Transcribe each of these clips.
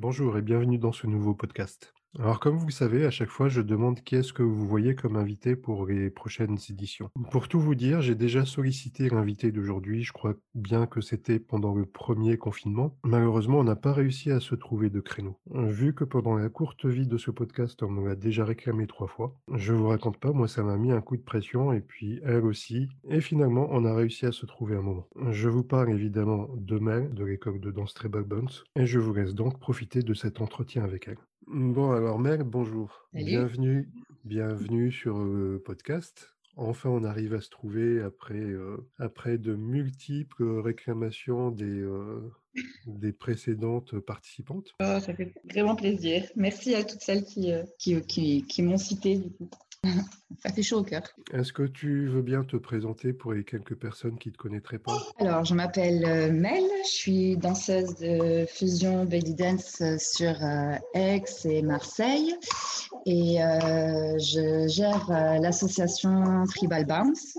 Bonjour et bienvenue dans ce nouveau podcast. Alors comme vous le savez, à chaque fois, je demande qui est-ce que vous voyez comme invité pour les prochaines éditions. Pour tout vous dire, j'ai déjà sollicité l'invité d'aujourd'hui, je crois bien que c'était pendant le premier confinement. Malheureusement, on n'a pas réussi à se trouver de créneau. Vu que pendant la courte vie de ce podcast, on me l'a déjà réclamé trois fois, je vous raconte pas, moi ça m'a mis un coup de pression et puis elle aussi. Et finalement, on a réussi à se trouver un moment. Je vous parle évidemment de Mel, de l'école de danse Bones, et je vous laisse donc profiter de cet entretien avec elle. Bon, alors Mel, bonjour. Salut. Bienvenue, bienvenue sur le podcast. Enfin, on arrive à se trouver après, euh, après de multiples réclamations des, euh, des précédentes participantes. Oh, ça fait vraiment plaisir. Merci à toutes celles qui, euh, qui, qui, qui m'ont cité. Du coup. ça fait chaud au cœur. Est-ce que tu veux bien te présenter pour les quelques personnes qui ne te connaîtraient pas? Alors, je m'appelle euh, Mel, je suis danseuse de fusion belly dance sur euh, Aix et Marseille et euh, je gère euh, l'association Tribal Bounce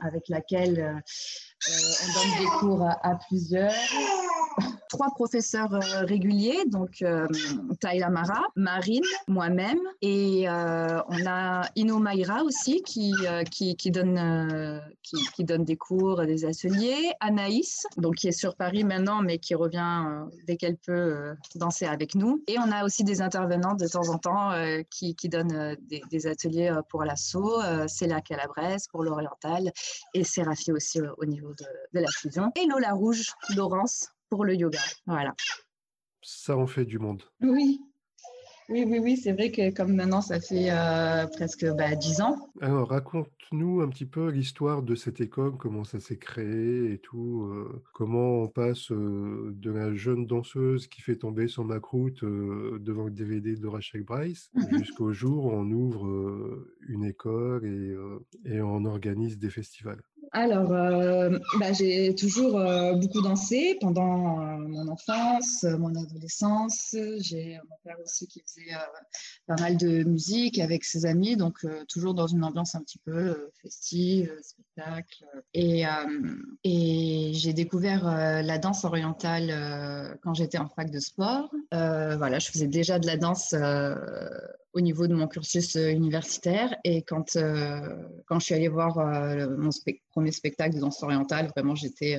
avec laquelle euh, euh, on donne des cours à, à plusieurs. Trois professeurs euh, réguliers, donc euh, Taïla Mara, Marine, moi-même, et euh, on a Ino Maïra aussi qui, euh, qui, donne, des cours, des ateliers, Anaïs, donc qui est sur Paris maintenant, mais qui revient dès qu'elle peut danser avec nous. Et on a aussi des intervenants de temps en temps qui, donnent des, ateliers pour l'assaut, euh, Céla Calabrese pour l'oriental, et Séraphie aussi au niveau de la fusion, et Lola Rouge, Laurence, pour le yoga. Voilà. Ça en fait du monde. Oui, oui, oui, oui, c'est vrai que comme maintenant ça fait euh, presque bah, 10 ans. Alors, raconte-nous un petit peu l'histoire de cette école, comment ça s'est créé et tout, euh, comment on passe euh, de la jeune danseuse qui fait tomber son macroute euh, devant le DVD de Rachel Bryce jusqu'au jour où on ouvre euh, une école et, euh, et on organise des festivals. Alors, euh, bah, j'ai toujours euh, beaucoup dansé pendant euh, mon enfance, mon adolescence. J'ai mon père aussi qui faisait pas mal de musique avec ses amis, donc toujours dans une ambiance un petit peu festive, spectacle. Et, et j'ai découvert la danse orientale quand j'étais en fac de sport. Voilà, je faisais déjà de la danse au niveau de mon cursus euh, universitaire. Et quand, euh, quand je suis allée voir euh, mon premier spectacle de danse orientale, vraiment, j'étais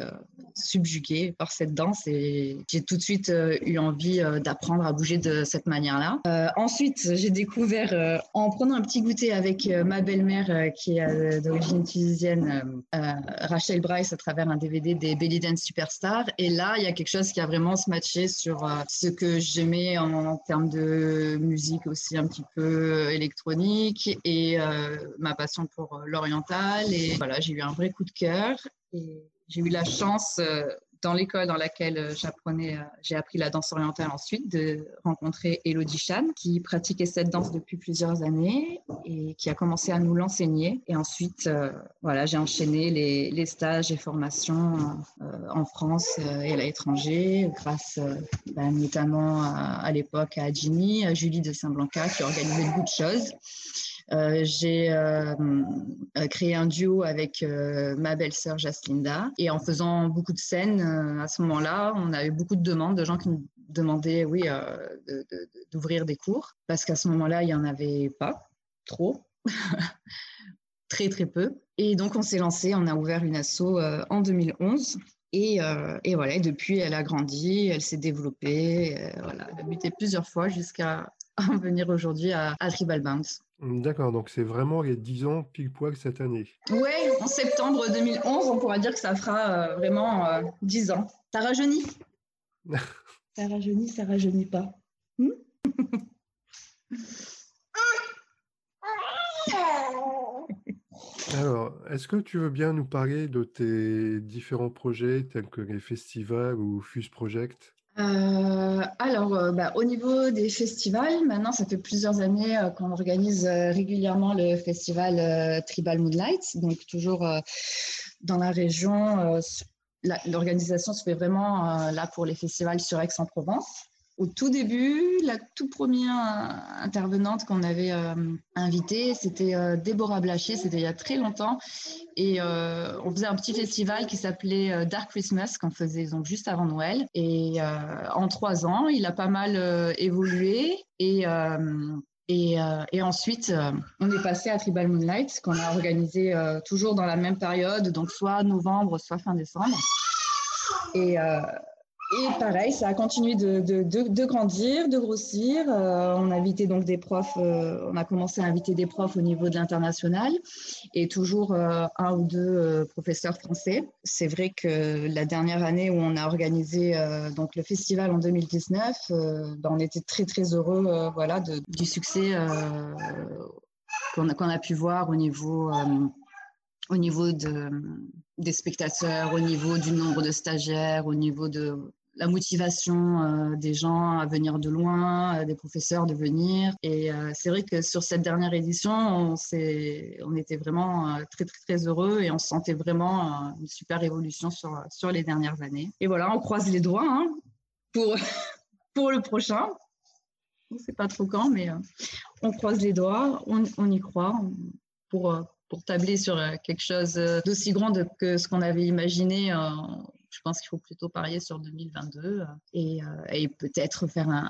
subjuguée par cette danse et j'ai tout de suite eu envie d'apprendre à bouger de cette manière-là. Ensuite, j'ai découvert, en prenant un petit goûter avec ma belle-mère qui est d'origine tunisienne, Rachel Bryce, à travers un DVD des Belly Dance Superstar. Et là, il y a quelque chose qui a vraiment se matché sur ce que j'aimais en, en termes de musique aussi un petit peu euh, électronique et euh, ma passion pour euh, l'oriental. Et voilà, j'ai eu un vrai coup de cœur et j'ai eu la chance euh, dans l'école dans laquelle euh, j'apprenais, euh, j'ai appris la danse orientale ensuite, de rencontrer Elodie Chan, qui pratiquait cette danse depuis plusieurs années et qui a commencé à nous l'enseigner. Et ensuite, euh, voilà, j'ai enchaîné les, stages et formations en France et à l'étranger, grâce bah, notamment à, l'époque à Ginny, à Julie de Saint-Blanca, qui organisait beaucoup de choses. Euh, j'ai euh, créé un duo avec euh, ma belle-sœur Jaslinda et en faisant beaucoup de scènes à ce moment-là, on avait beaucoup de demandes de gens qui nous demandaient, oui, d'ouvrir des cours parce qu'à ce moment-là, il y en avait pas trop, très très peu. Et donc on s'est lancé, on a ouvert une asso en 2011. Et, euh, et voilà, depuis, elle a grandi, elle s'est développée, elle a buté plusieurs fois jusqu'à en venir aujourd'hui à, à Tribal Bounce. D'accord, donc c'est vraiment les 10 ans pile poil cette année. Ouais, en septembre 2011, on pourra dire que ça fera euh, vraiment euh, 10 ans. Ça rajeunit? ça rajeunit, ça rajeunit pas. Hmm Alors, est-ce que tu veux bien nous parler de tes différents projets tels que les festivals ou Fuse Project? Euh, alors, euh, bah, au niveau des festivals, maintenant, ça fait plusieurs années euh, qu'on organise régulièrement le festival Tribal Moonlight, donc toujours dans la région. L'organisation se fait vraiment là pour les festivals sur Aix-en-Provence. Au tout début, la toute première intervenante qu'on avait invitée, c'était Déborah Blachier, c'était il y a très longtemps. Et on faisait un petit festival qui s'appelait Dark Christmas, qu'on faisait donc juste avant Noël. Et en trois ans, il a pas mal évolué. Et euh, et, ensuite, euh, on est passé à Tribal Moonlight, qu'on a organisé euh, toujours dans la même période, donc soit novembre, soit fin décembre. Et, et pareil, ça a continué de, de, de, grandir, de grossir. Euh, on a invité donc des profs, euh, on a commencé à inviter des profs au niveau de l'international et toujours euh, un ou deux professeurs français. C'est vrai que la dernière année où on a organisé donc le festival en 2019, ben, on était très très heureux voilà, du succès qu'on a, a pu voir au niveau au niveau de, des spectateurs, au niveau du nombre de stagiaires, au niveau de la motivation euh, des gens à venir de loin, euh, des professeurs de venir. Et euh, c'est vrai que sur cette dernière édition, on, on était vraiment très, très, très heureux et on sentait vraiment une super évolution sur, sur les dernières années. Et voilà, on croise les doigts hein, pour, pour le prochain. On ne sait pas trop quand, mais on croise les doigts, on, on y croit pour, pour tabler sur quelque chose d'aussi grand que ce qu'on avait imaginé je pense qu'il faut plutôt parier sur 2022 euh, et, euh, et peut-être faire un,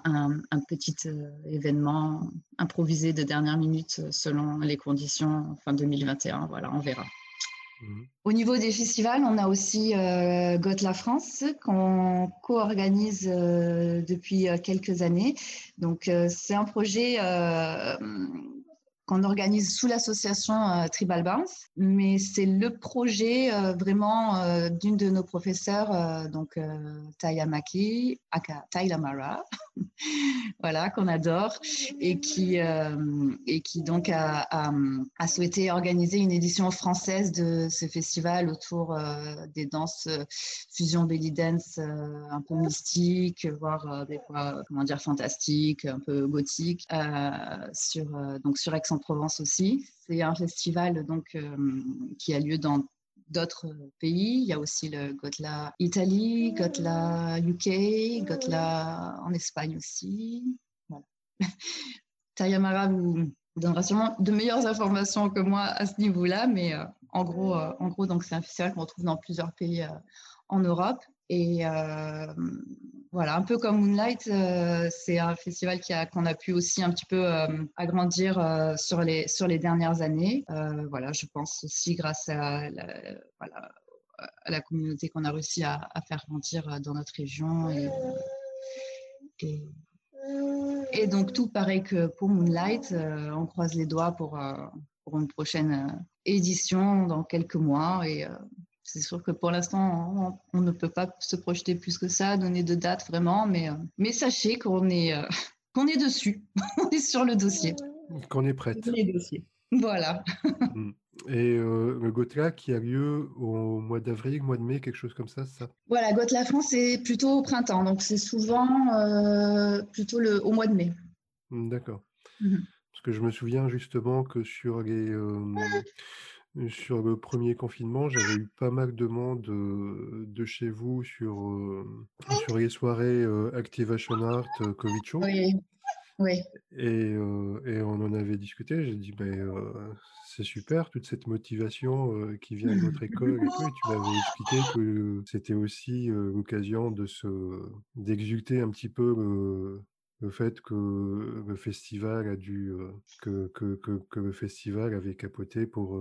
un, petit euh, événement improvisé de dernière minute selon les conditions fin 2021. Voilà, on verra. Mhm. Au niveau des festivals, on a aussi euh, la France qu'on co-organise depuis quelques années. Donc, c'est un projet qu'on organise sous l'association euh, Tribal Bounce, mais c'est le projet euh, vraiment euh, d'une de nos professeurs, donc Taya Maki, aka Mara, voilà, qu'on adore, et qui, et qui donc a, souhaité organiser une édition française de ce festival autour des danses fusion belly dance un peu mystiques, voire des fois, comment dire, fantastiques, un peu gothiques, sur, donc sur Aix provence aussi. C'est un festival donc, euh, qui a lieu dans d'autres pays. Il y a aussi le Gotla Italie, Gotla UK, Gotla en Espagne aussi. Tayamara vous, donnera sûrement de meilleures informations que moi à ce niveau-là, mais euh, en gros, euh, en gros donc c'est un festival qu'on retrouve dans plusieurs pays en Europe. Et voilà, un peu comme Moonlight, euh, c'est un festival qui a, qu'on a pu aussi un petit peu euh, agrandir euh, sur, les, sur les dernières années. voilà, je pense aussi grâce à la, voilà, à la communauté qu'on a réussi à, faire grandir dans notre région. Et, et, et, donc, tout pareil que pour Moonlight, on croise les doigts pour, pour une prochaine édition dans quelques mois. Et c'est sûr que pour l'instant, on, ne peut pas se projeter plus que ça, donner de date vraiment, mais, euh, mais sachez qu'on est, euh, qu'on est dessus, on est sur le dossier. Qu'on est prête. Les dossiers. Voilà. Mm. Et euh, le Gotla qui a lieu au mois d'avril, mois de mai, quelque chose comme ça, ça? Voilà, Gotla France, c'est plutôt au printemps, donc c'est souvent plutôt le, au mois de mai. Mm, d'accord. Mm-hmm. Parce que je me souviens justement que sur les, sur le premier confinement, j'avais eu pas mal de monde de chez vous sur, sur les soirées Activation Art Covid Show. Oui, oui. Et, et, on en avait discuté. J'ai dit, ben, c'est super, toute cette motivation qui vient de votre école et tout. Et tu m'avais expliqué que c'était aussi l'occasion de se, d'exulter un petit peu le fait que le festival a dû que, que, que, le festival avait capoté pour,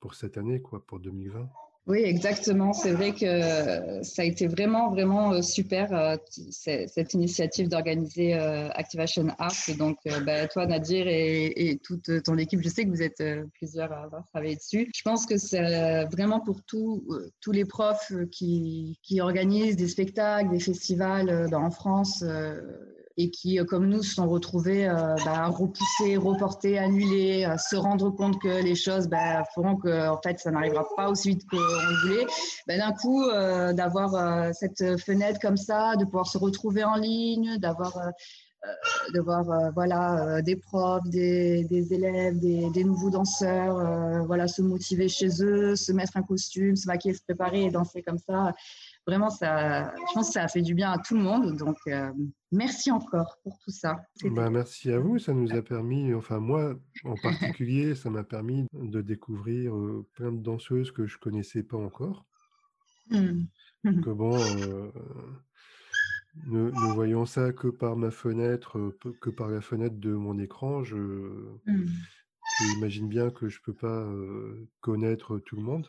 pour cette année, quoi, pour 2020. Oui, exactement. C'est vrai que ça a été vraiment, vraiment super, cette initiative d'organiser Activation Art. Donc, bah, toi, Nadir, et, et, toute ton équipe, je sais que vous êtes plusieurs à avoir travaillé dessus. Je pense que c'est vraiment pour tous tous les profs qui, qui organisent des spectacles, des festivals bah, en France et qui, euh, comme nous, se sont retrouvés euh, bah, repoussés, reportés, annulés, euh, se rendre compte que les choses bah, feront que en fait, ça n'arrivera pas aussi vite qu'on voulait. Bah, D'un coup, d'avoir cette fenêtre comme ça, de pouvoir se retrouver en ligne, d'avoir voir voilà, des profs, des, des élèves, des, des, nouveaux danseurs voilà, se motiver chez eux, se mettre un costume, se maquiller, se préparer et danser comme ça. Vraiment, ça, je pense que ça a fait du bien à tout le monde. Donc, merci encore pour tout ça. Bah, merci à vous. Ça nous a permis, enfin moi en particulier, ça m'a permis de découvrir plein de danseuses que je connaissais pas encore. Mmh. Que bon, ne, voyant ça que par ma fenêtre, que par la fenêtre de mon écran, je, imagine bien que je peux pas connaître tout le monde.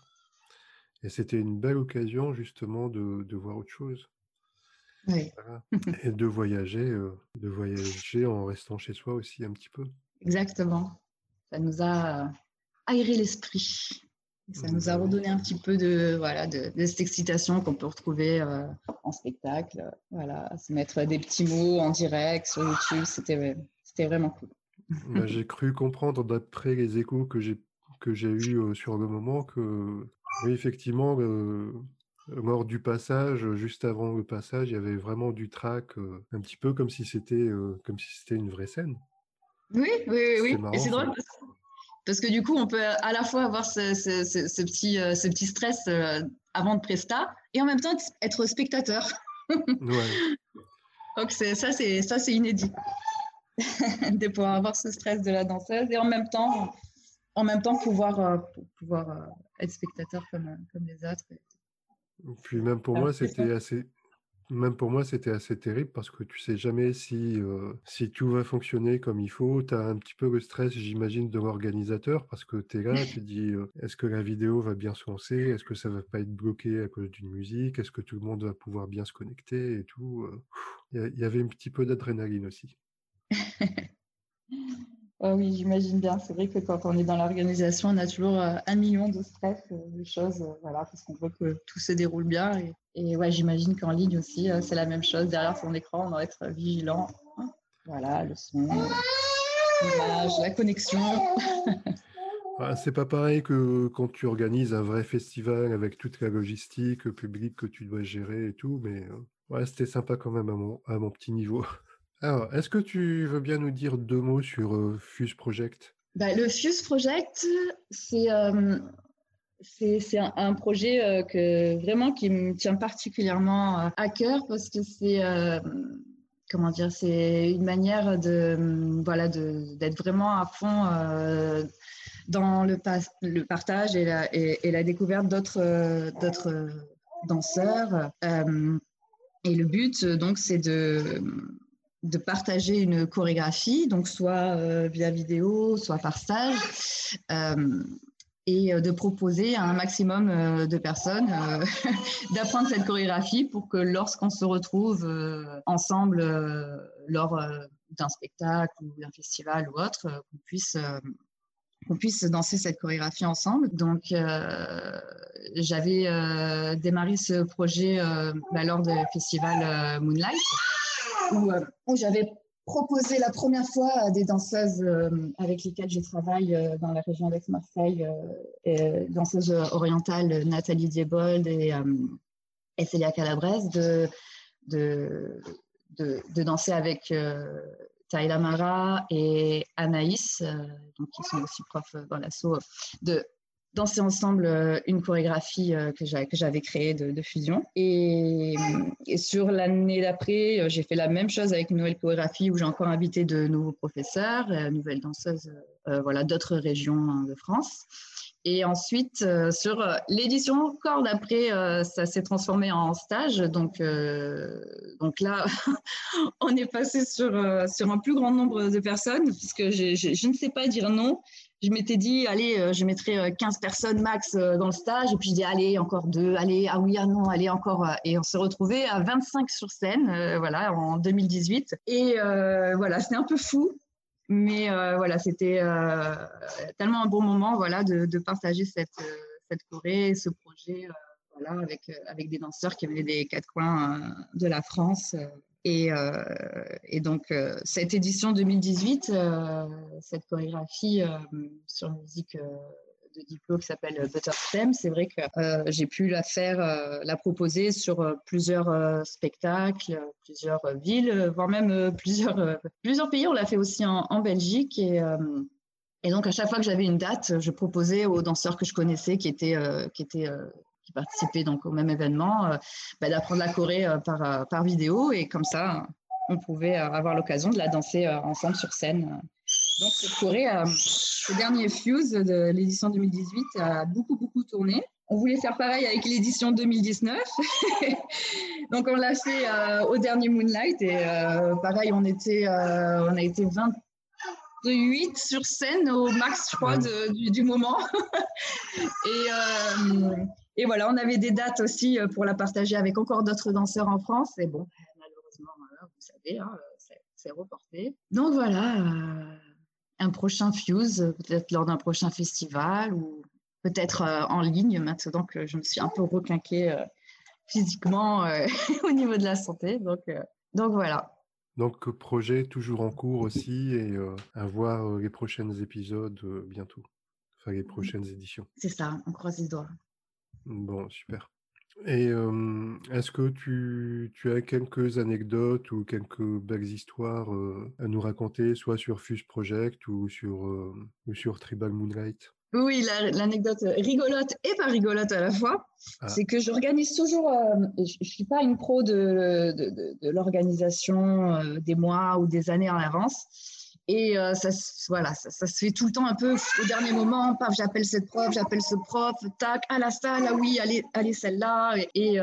Et c'était une belle occasion justement de, de voir autre chose. Oui. Et de voyager, de voyager en restant chez soi aussi un petit peu. Exactement. Ça nous a aéré l'esprit. Ça nous a redonné un petit peu de, voilà, de, cette excitation qu'on peut retrouver euh, en spectacle. Voilà, se mettre des petits mots en direct sur YouTube, c'était, c'était vraiment cool. Bah, j'ai cru comprendre d'après les échos que j'ai, que j'ai eus sur le moment que, oui, effectivement, lors du passage, juste avant le passage, il y avait vraiment du trac, un petit peu comme si c'était, comme si c'était une vraie scène. Oui, oui, oui. oui. Et c'est drôle parce que du coup, on peut à la fois avoir ce, ce, petit, euh, ce petit stress euh, avant de Presta et en même temps être spectateur. Ouais. Donc ça, c'est ça, c'est inédit de pouvoir avoir ce stress de la danseuse et en même temps, en même temps pouvoir, euh, pouvoir être spectateur comme, comme les autres. Puis même pour moi, c'était assez, même pour moi, c'était assez terrible parce que tu sais jamais si, si tout va fonctionner comme il faut. Tu as un petit peu le stress, j'imagine, de l'organisateur parce que tu es là, tu dis est-ce que la vidéo va bien se lancer? Est-ce que ça va pas être bloqué à cause d'une musique? Est-ce que tout le monde va pouvoir bien se connecter et tout Il y, avait un petit peu d'adrénaline aussi. Oh oui, j'imagine bien. C'est vrai que quand on est dans l'organisation, on a toujours un million de stress, de choses, voilà, parce qu'on veut que tout se déroule bien. Et, ouais, j'imagine qu'en ligne aussi, euh, c'est la même chose. Derrière son écran, on doit être vigilant. Voilà, le son, l'image, la connexion. Ah, c'est pas pareil que quand tu organises un vrai festival avec toute la logistique publique que tu dois gérer et tout, mais euh, ouais, c'était sympa quand même à mon, à mon petit niveau. Alors, est-ce que tu veux bien nous dire deux mots sur euh, Fuse Project? Bah, Le Fuse Project, c'est c'est un, projet euh, que vraiment qui me tient particulièrement euh, à cœur parce que c'est euh, comment dire, c'est une manière de voilà d'être vraiment à fond dans le, le partage et la, et, la découverte d'autres d'autres danseurs. et le but donc c'est de de partager une chorégraphie, donc soit via vidéo, soit par stage, et euh, de proposer à un maximum euh, de personnes euh, d'apprendre cette chorégraphie pour que lorsqu'on se retrouve ensemble lors d'un spectacle ou d'un festival ou autre, qu'on puisse qu'on puisse danser cette chorégraphie ensemble. Donc, j'avais démarré ce projet bah, lors du festival Moonlight, où, où j'avais proposé la première fois à des danseuses euh, avec lesquelles je travaille euh, dans la région d'Aix-Marseille, euh, danseuses orientales Nathalie Diebold et, et Célia Calabrese, de, de, de, danser avec Taïla Mara et Anaïs, donc qui sont aussi profs dans l'assaut, de danser ensemble euh, une chorégraphie euh, que j'avais créée de, fusion. Et, sur l'année d'après, euh, j'ai fait la même chose avec une nouvelle chorégraphie où j'ai encore invité de nouveaux professeurs, nouvelles danseuses voilà, d'autres régions hein, de France. Et ensuite, sur l'édition encore d'après, ça s'est transformé en stage. Donc, donc là, on est passé sur, sur un plus grand nombre de personnes, puisque je ne sais pas dire non je m'étais dit, allez, euh, je mettrai 15 euh, personnes max euh, dans le stage. Et puis je dis, allez, encore deux, allez, ah oui, ah non, allez, encore. Et on s'est retrouvé à 25 sur scène, voilà, en 2018. Et voilà, c'était un peu fou. Mais voilà, c'était tellement un bon moment, voilà, de, partager cette, cette Corée, ce projet, voilà, avec, avec des danseurs qui venaient des quatre coins de la France. Et, euh, et, donc, euh, cette édition 2018, euh, cette chorégraphie sur musique de diplôme qui s'appelle Butter Stem. C'est vrai que j'ai pu la faire, la proposer sur plusieurs spectacles, plusieurs villes, voire même plusieurs, plusieurs pays. On l'a fait aussi en, en Belgique et et donc, à chaque fois que j'avais une date, je proposais aux danseurs que je connaissais qui étaient, qui étaient qui participaient donc au même événement euh, bah, d'apprendre la Corée par, par vidéo et comme ça, on pouvait avoir l'occasion de la danser ensemble sur scène. Donc, cette Corée, le dernier Fuse de l'édition 2018 a beaucoup, beaucoup tourné. On voulait faire pareil avec l'édition 2019. donc, on l'a fait au dernier Moonlight et pareil, on, était, on a été 20 de 8 sur scène au max, je crois, du, moment. et, euh, et, voilà, on avait des dates aussi euh, pour la partager avec encore d'autres danseurs en France. Et bon, malheureusement, vous savez, hein, c'est reporté. Donc voilà, euh, un prochain Fuse, peut-être lors d'un prochain festival ou peut-être en ligne maintenant que je me suis un peu requinquée physiquement au niveau de la santé. Donc, donc voilà. Donc, projet toujours en cours aussi et à voir les prochains épisodes bientôt, enfin les prochaines éditions. C'est ça, on croise les doigts. Bon, super. Et est-ce que tu, tu, as quelques anecdotes ou quelques belles histoires à nous raconter, soit sur Fuse Project ou sur, ou sur Tribal Moonlight? Oui, l'anecdote rigolote et pas rigolote à la fois, ah. c'est que j'organise toujours, euh, je ne suis pas une pro de, de, l'organisation euh, des mois ou des années en avance. Et euh, ça, voilà, ça, se fait tout le temps un peu au dernier moment. Paf, j'appelle cette prof, j'appelle ce prof, tac, à la salle, ah oui, allez, allez celle-là. Et, et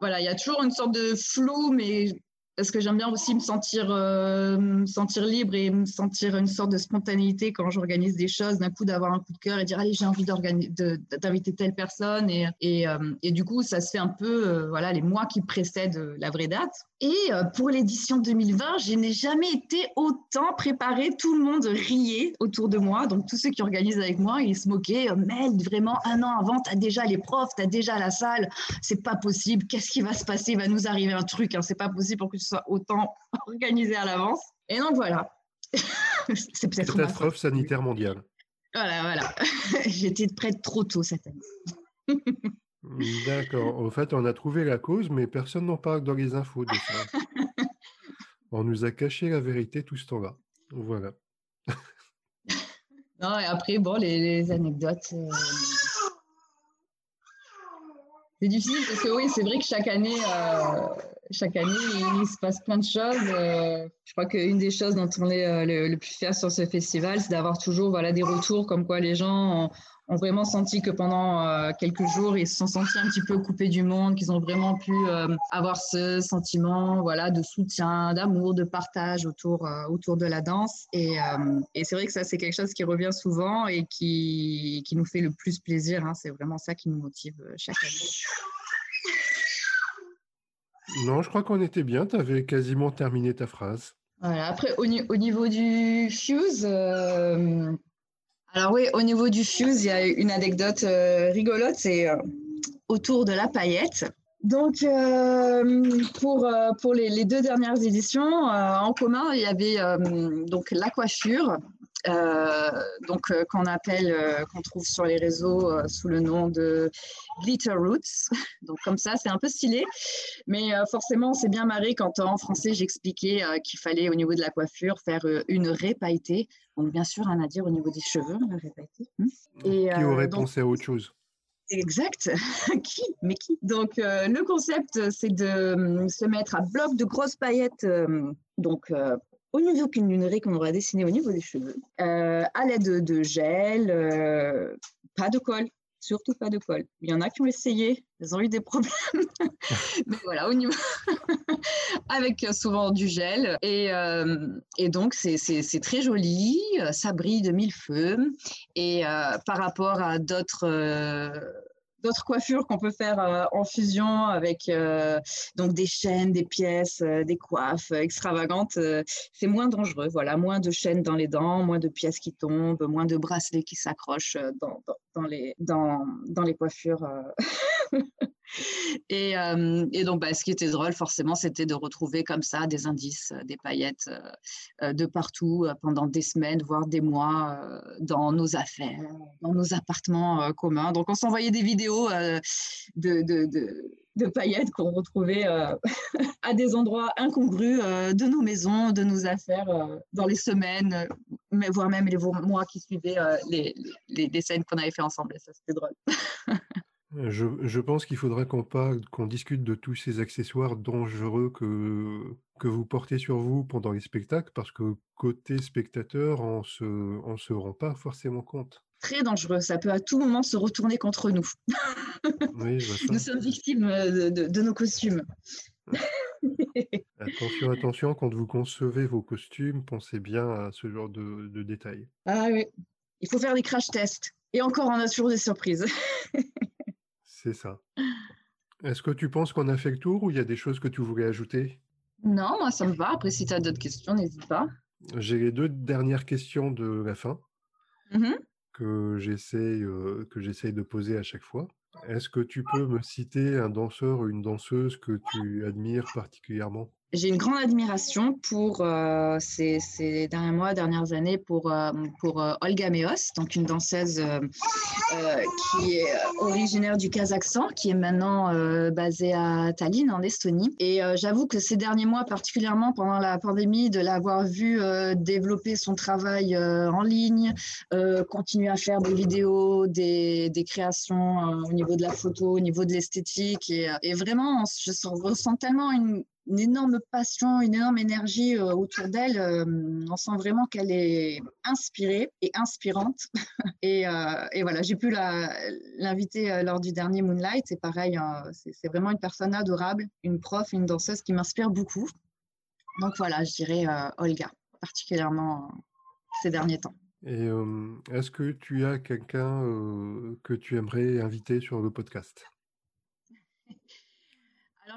voilà, il y a toujours une sorte de flou, mais parce que j'aime bien aussi me sentir, euh, sentir libre et me sentir une sorte de spontanéité quand j'organise des choses, d'un coup d'avoir un coup de cœur et dire allez j'ai envie d'inviter telle personne et, et, euh, du coup ça se fait un peu euh, voilà les mois qui précèdent la vraie date. Et pour l'édition 2020, je n'ai jamais été autant préparée. Tout le monde riait autour de moi, donc tous ceux qui organisent avec moi, ils se moquaient. Mel, vraiment un an avant, tu as déjà les profs, tu as déjà la salle, c'est pas possible. Qu'est-ce qui va se passer? Il va nous arriver un truc, hein. c'est pas possible pour que tu soit autant organisé à l'avance. Et donc voilà. c'est peut-être catastrophe sanitaire mondiale. Voilà, voilà. J'étais prête trop tôt cette année. D'accord. En fait, on a trouvé la cause, mais personne n'en parle dans les infos de ça. on nous a caché la vérité tout ce temps-là. Voilà. non, et après, bon, les, anecdotes. Euh, c'est difficile parce que oui, c'est vrai que chaque année, euh, chaque année, il, se passe plein de choses. Euh, je crois qu'une des choses dont on est euh, le, plus fier sur ce festival, c'est d'avoir toujours voilà, des retours comme quoi les gens ont, vraiment senti que pendant euh, quelques jours, ils se sont sentis un petit peu coupés du monde, qu'ils ont vraiment pu avoir ce sentiment voilà, de soutien, d'amour, de partage autour, autour de la danse. Et, et c'est vrai que ça, c'est quelque chose qui revient souvent et qui, qui nous fait le plus plaisir. Hein. C'est vraiment ça qui nous motive chaque année. Non, je crois qu'on était bien. Tu avais quasiment terminé ta phrase. Après, au, niveau du fuse, euh, alors oui, au niveau du fuse, il y a une anecdote euh, rigolote, c'est euh, autour de la paillette. Donc, pour, pour les, deux dernières éditions, en commun, il y avait donc la coiffure, euh, donc euh, qu'on appelle, euh, qu'on trouve sur les réseaux sous le nom de Glitter Roots. Donc comme ça, c'est un peu stylé, mais forcément, c'est bien marré quand en français j'expliquais qu'il fallait au niveau de la coiffure faire une pailletée. Donc bien sûr, rien à dire au niveau des cheveux, la. Hein. Et, qui aurait pensé à autre chose? Exact. qui? Mais qui? Donc, le concept, c'est de se mettre à bloc de grosses paillettes, donc au niveau raie qu'on aura dessiné au niveau des cheveux, euh, à l'aide de, gel, euh, pas de colle, surtout pas de colle. Il y en a qui ont essayé, ils ont eu des problèmes. Mais voilà, au niveau avec souvent du gel. Et, euh, et donc, c'est très joli, ça brille de mille feux. Et par rapport à d'autres d'autres coiffures qu'on peut faire euh, en fusion avec euh, donc des chaînes, des pièces, euh, des coiffes extravagantes, c'est moins dangereux. Voilà, moins de chaînes dans les dents, moins de pièces qui tombent, moins de bracelets qui s'accrochent dans, les coiffures. et, euh, et, donc, bah, ce qui était drôle, forcément, c'était de retrouver comme ça des indices, des paillettes de partout pendant des semaines, voire des mois, dans nos affaires, dans nos appartements communs. Donc, on s'envoyait des vidéos de, paillettes qu'on retrouvait euh, à des endroits incongrus euh, de nos maisons, de nos affaires, euh, dans les semaines, mais voire même les mois qui suivaient les, les, scènes qu'on avait fait ensemble. ça, c'était drôle. je, je, pense qu'il faudra qu'on parle, qu'on discute de tous ces accessoires dangereux que, que vous portez sur vous pendant les spectacles, parce que côté spectateur, on se, on se rend pas forcément compte très dangereux. Ça peut à tout moment se retourner contre nous. nous sommes victimes euh, de, nos costumes. attention, attention, quand vous concevez vos costumes, pensez bien à ce genre de, détails. Ah oui, il faut faire des crash tests. Et encore, on a toujours des surprises. C'est ça. Est-ce que tu penses qu'on a fait le tour ou il y a des choses que tu voulais ajouter? Non, moi ça me va. Après, si tu as d'autres questions, n'hésite pas. J'ai les deux dernières questions de la fin. Mm que j'essaye, que j'essaye de poser à chaque fois. Est-ce que tu peux me citer un danseur ou une danseuse que tu admires particulièrement? J'ai une grande admiration pour euh, ces, derniers mois, dernières années, pour, euh, pour euh, Olga Meos, donc une danseuse qui est originaire du Kazakhstan, qui est maintenant basée à Tallinn, en Estonie. Et j'avoue que ces derniers mois, particulièrement pendant la pandémie, de l'avoir vue développer son travail en ligne, continuer à faire des vidéos, des, des créations au niveau de la photo, au niveau de l'esthétique. Et, vraiment, je ressens tellement une une énorme passion, une énorme énergie euh, autour d'elle. Euh, on sent vraiment qu'elle est inspirée et inspirante. Euh, et, voilà, j'ai pu l'inviter lors du dernier Moonlight. Et pareil, c'est vraiment une personne adorable, une prof, une danseuse qui m'inspire beaucoup. Donc voilà, je dirais Olga, particulièrement ces derniers temps. Et est-ce que tu as quelqu'un que tu aimerais inviter sur le podcast?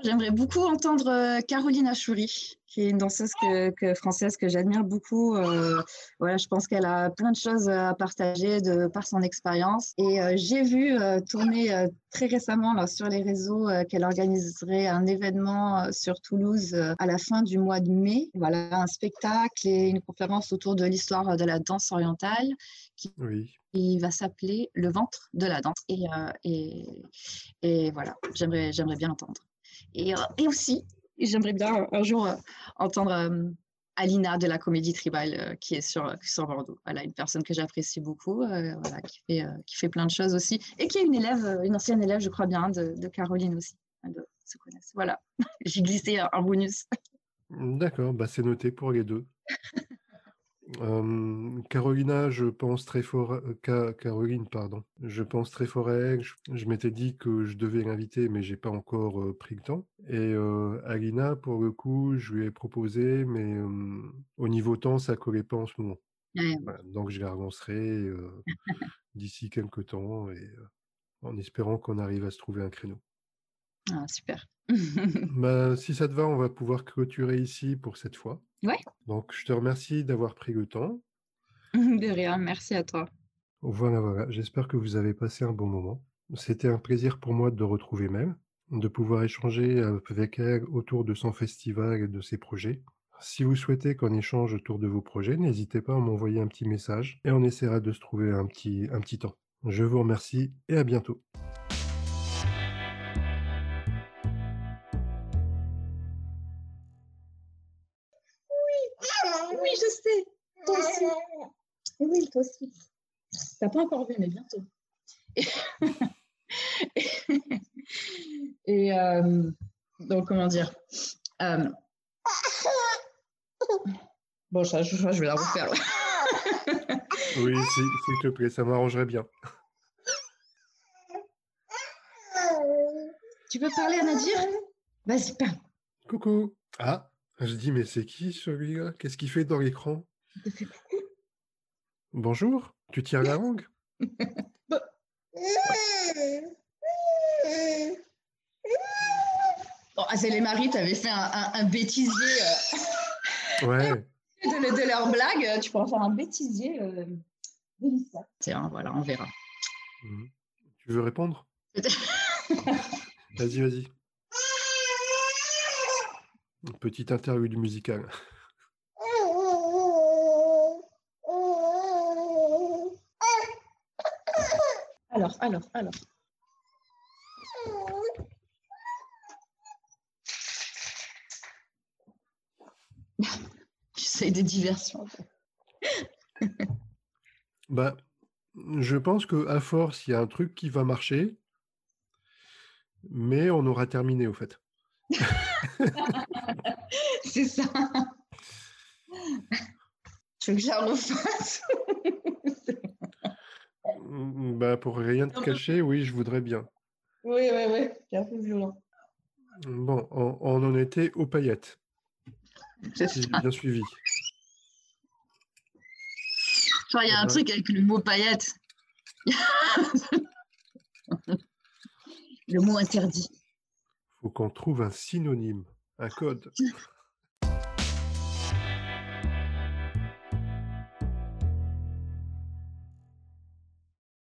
J'aimerais beaucoup entendre euh, Caroline Achouri, qui est une danseuse que, française que j'admire beaucoup. Euh, voilà, je pense qu'elle a plein de choses à partager de par son expérience. Et euh, j'ai vu tourner très récemment là, sur les réseaux qu'elle organiserait un événement sur Toulouse à la fin du mois de mai. Voilà, un spectacle et une conférence autour de l'histoire de la danse orientale qui, oui. va s'appeler Le ventre de la danse. Et, et, et voilà, j'aimerais, j'aimerais bien l'entendre. Et, euh, et aussi, j'aimerais bien un jour euh, entendre euh, Alina de la comédie tribale qui est sur, sur Bordeaux. Voilà, une personne que j'apprécie beaucoup, voilà, qui, fait, qui fait plein de choses aussi. Et qui est une élève, une ancienne élève, je crois bien, de, de Caroline aussi. De, se connaissent. Voilà, j'ai glissé un bonus. D'accord, bah c'est noté pour les deux. Carolina, je pense très fort Caroline, pardon. Je pense très fort à elle. Je m'étais dit que je devais l'inviter, mais j'ai pas encore, pris le temps et Alina, pour le coup, je lui ai proposé, mais au niveau temps, ça collait pas en ce moment. donc je la relancerai, d'ici quelques temps et en espérant qu'on arrive à se trouver un créneau. Ah super. Bah, si ça te va, on va pouvoir clôturer ici pour cette fois. Ouais. Donc, je te remercie d'avoir pris le temps. De rien, merci à toi. Voilà, voilà. J'espère que vous avez passé un bon moment. C'était un plaisir pour moi de retrouver Mel, de pouvoir échanger avec elle autour de son festival et de ses projets. Si vous souhaitez qu'on échange autour de vos projets, n'hésitez pas à m'envoyer un petit message et on essaiera de se trouver un petit, un petit temps. Je vous remercie et à bientôt. Oui, toi aussi. T'as pas encore vu, mais bientôt. Et, euh, donc, comment dire euh, Bon, ça, je, je vais la refaire. oui, s'il te plaît, ça m'arrangerait bien. Tu peux parler à Nadir? Vas-y, parle. Coucou. Ah, je dis, mais c'est qui celui-là? Qu'est-ce qu'il fait dans l'écran? Il fait coucou. Bonjour, tu tires la langue? Bon, à les maris, tu avais fait un, bêtisier. Euh, ouais. De, leur blague, tu pourras faire un bêtisier. Euh, Tiens, voilà, on verra. Mmh. Tu veux répondre? Vas-y, vas-y. Petite interlude musicale. Alors, alors, alors. J'essaie des diversions. Bah, je pense que à force, il y a un truc qui va marcher, mais on aura terminé au fait. C'est ça. Tu veux que j'en fasse Mm, Bah, pour rien te cacher, oui, je voudrais bien. Oui, oui, oui. C'est un peu violent. Bon, on, on en était aux paillettes, C'est ça. bien suivi. Genre, il y a un truc avec le mot paillette. le mot interdit. Faut qu'on trouve un synonyme, un code.